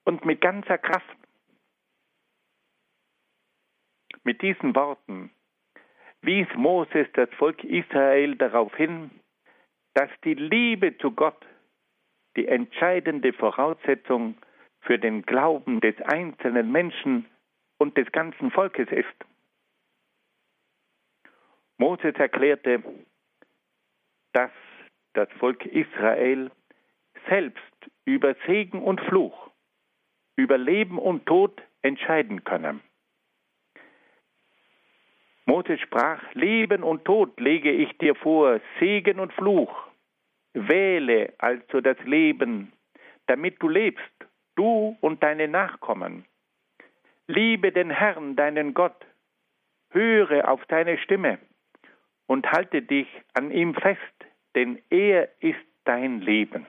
und mit ganzer Kraft. Mit diesen Worten wies Moses das Volk Israel darauf hin, dass die Liebe zu Gott die entscheidende Voraussetzung für den Glauben des einzelnen Menschen und des ganzen Volkes ist. Moses erklärte, dass das Volk Israel selbst über Segen und Fluch, über Leben und Tod entscheiden könne. Moses sprach, Leben und Tod lege ich dir vor, Segen und Fluch. Wähle also das Leben, damit du lebst, du und deine Nachkommen. Liebe den Herrn, deinen Gott, höre auf seine Stimme und halte dich an ihm fest, denn er ist dein Leben.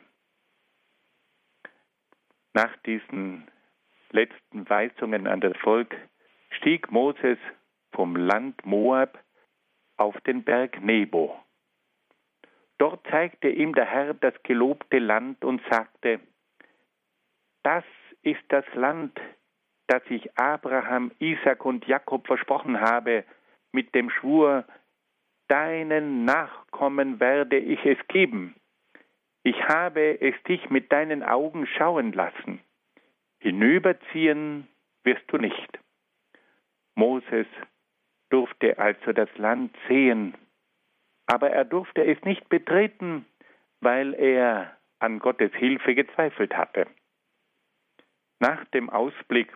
Nach diesen letzten Weisungen an das Volk stieg Moses vom Land Moab auf den Berg Nebo. Dort zeigte ihm der Herr das gelobte Land und sagte, das ist das Land, das ich Abraham, Isaac und Jakob versprochen habe, mit dem Schwur, deinen Nachkommen werde ich es geben. Ich habe es dich mit deinen Augen schauen lassen. Hinüberziehen wirst du nicht. Moses durfte also das Land sehen, aber er durfte es nicht betreten, weil er an Gottes Hilfe gezweifelt hatte. Nach dem Ausblick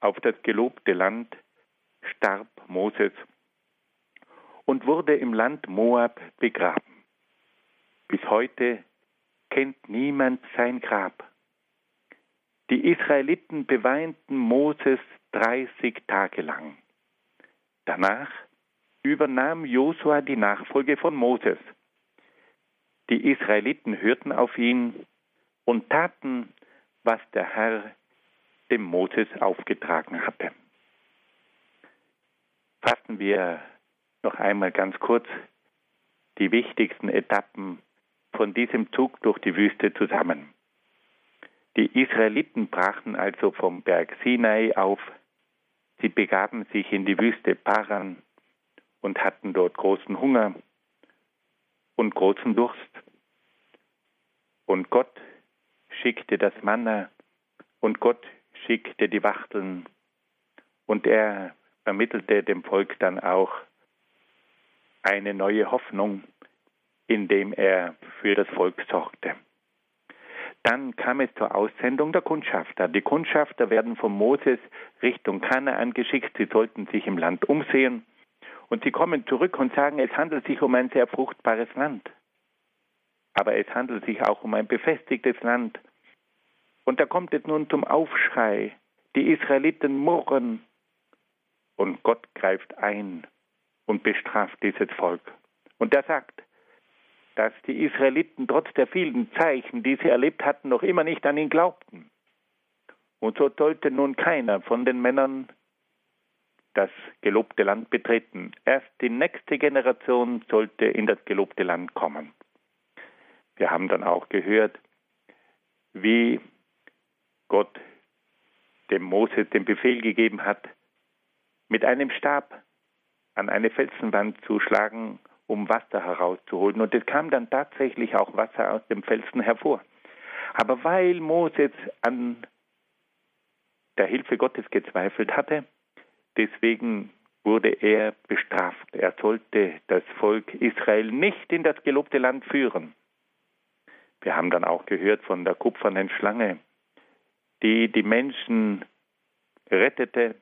auf das gelobte Land starb Moses und wurde im Land Moab begraben. Bis heute kennt niemand sein Grab. Die Israeliten beweinten Moses 30 Tage lang. Danach übernahm Josua die Nachfolge von Moses. Die Israeliten hörten auf ihn und taten, was der Herr dem Moses aufgetragen hatte. Fassen wir noch einmal ganz kurz die wichtigsten Etappen von diesem Zug durch die Wüste zusammen. Die Israeliten brachen also vom Berg Sinai auf, sie begaben sich in die Wüste Paran und hatten dort großen Hunger und großen Durst. Und Gott schickte das Manna und Gott schickte die Wachteln und er vermittelte dem Volk dann auch eine neue Hoffnung, indem er für das Volk sorgte. Dann kam es zur Aussendung der Kundschafter. Die Kundschafter werden von Moses Richtung Kanaan geschickt. Sie sollten sich im Land umsehen. Und sie kommen zurück und sagen, es handelt sich um ein sehr fruchtbares Land. Aber es handelt sich auch um ein befestigtes Land. Und da kommt es nun zum Aufschrei. Die Israeliten murren. Und Gott greift ein und bestraft dieses Volk. Und er sagt, dass die Israeliten trotz der vielen Zeichen, die sie erlebt hatten, noch immer nicht an ihn glaubten. Und so sollte nun keiner von den Männern das gelobte Land betreten. Erst die nächste Generation sollte in das gelobte Land kommen. Wir haben dann auch gehört, wie Gott dem Moses den Befehl gegeben hat, mit einem Stab an eine Felsenwand zu schlagen um Wasser herauszuholen. Und es kam dann tatsächlich auch Wasser aus dem Felsen hervor. Aber weil Moses an der Hilfe Gottes gezweifelt hatte, deswegen wurde er bestraft. Er sollte das Volk Israel nicht in das gelobte Land führen. Wir haben dann auch gehört von der kupfernen Schlange, die die Menschen rettete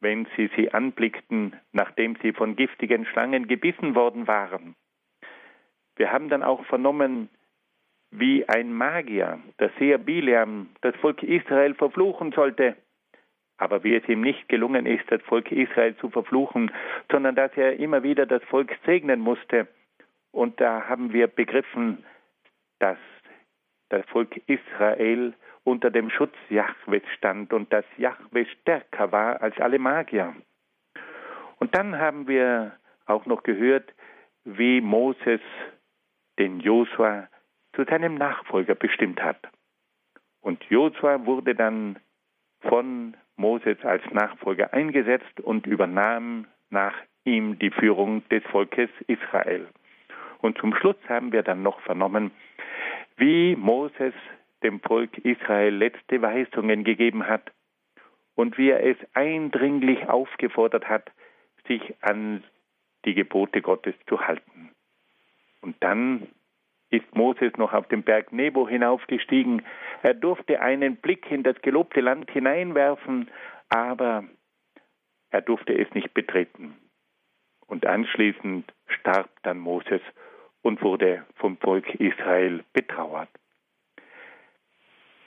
wenn sie sie anblickten, nachdem sie von giftigen Schlangen gebissen worden waren. Wir haben dann auch vernommen, wie ein Magier, der Seher Bileam, das Volk Israel verfluchen sollte, aber wie es ihm nicht gelungen ist, das Volk Israel zu verfluchen, sondern dass er immer wieder das Volk segnen musste. Und da haben wir begriffen, dass das Volk Israel unter dem Schutz Jahwes stand und dass Jahwe stärker war als alle Magier. Und dann haben wir auch noch gehört, wie Moses den Josua zu seinem Nachfolger bestimmt hat. Und Josua wurde dann von Moses als Nachfolger eingesetzt und übernahm nach ihm die Führung des Volkes Israel. Und zum Schluss haben wir dann noch vernommen, wie Moses dem Volk Israel letzte Weisungen gegeben hat und wie er es eindringlich aufgefordert hat, sich an die Gebote Gottes zu halten. Und dann ist Moses noch auf den Berg Nebo hinaufgestiegen. Er durfte einen Blick in das gelobte Land hineinwerfen, aber er durfte es nicht betreten. Und anschließend starb dann Moses und wurde vom Volk Israel betrauert.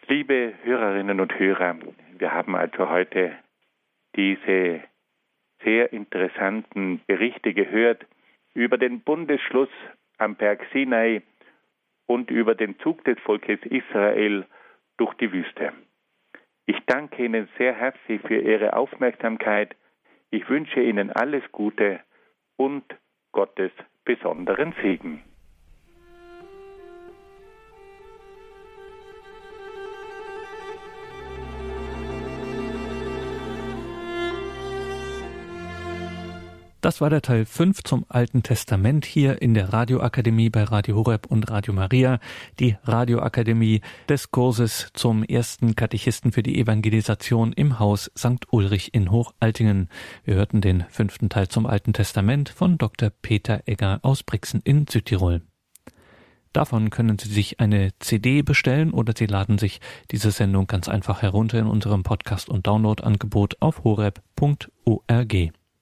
Liebe Hörerinnen und Hörer, wir haben also heute diese sehr interessanten Berichte gehört über den Bundesschluss am Berg Sinai und über den Zug des Volkes Israel durch die Wüste. Ich danke Ihnen sehr herzlich für Ihre Aufmerksamkeit. Ich wünsche Ihnen alles Gute und Gottes besonderen Segen. Das war der Teil 5 zum Alten Testament hier in der Radioakademie bei Radio Horeb und Radio Maria, die Radioakademie des Kurses zum ersten Katechisten für die Evangelisation im Haus St. Ulrich in Hochaltingen. Wir hörten den fünften Teil zum Alten Testament von Dr. Peter Egger aus Brixen in Südtirol. Davon können Sie sich eine CD bestellen oder Sie laden sich diese Sendung ganz einfach herunter in unserem Podcast- und Downloadangebot auf horeb.org.